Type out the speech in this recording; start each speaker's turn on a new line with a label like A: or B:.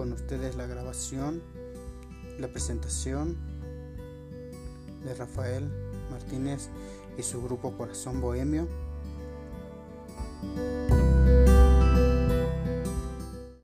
A: con ustedes la grabación, la presentación de Rafael Martínez y su grupo Corazón Bohemio.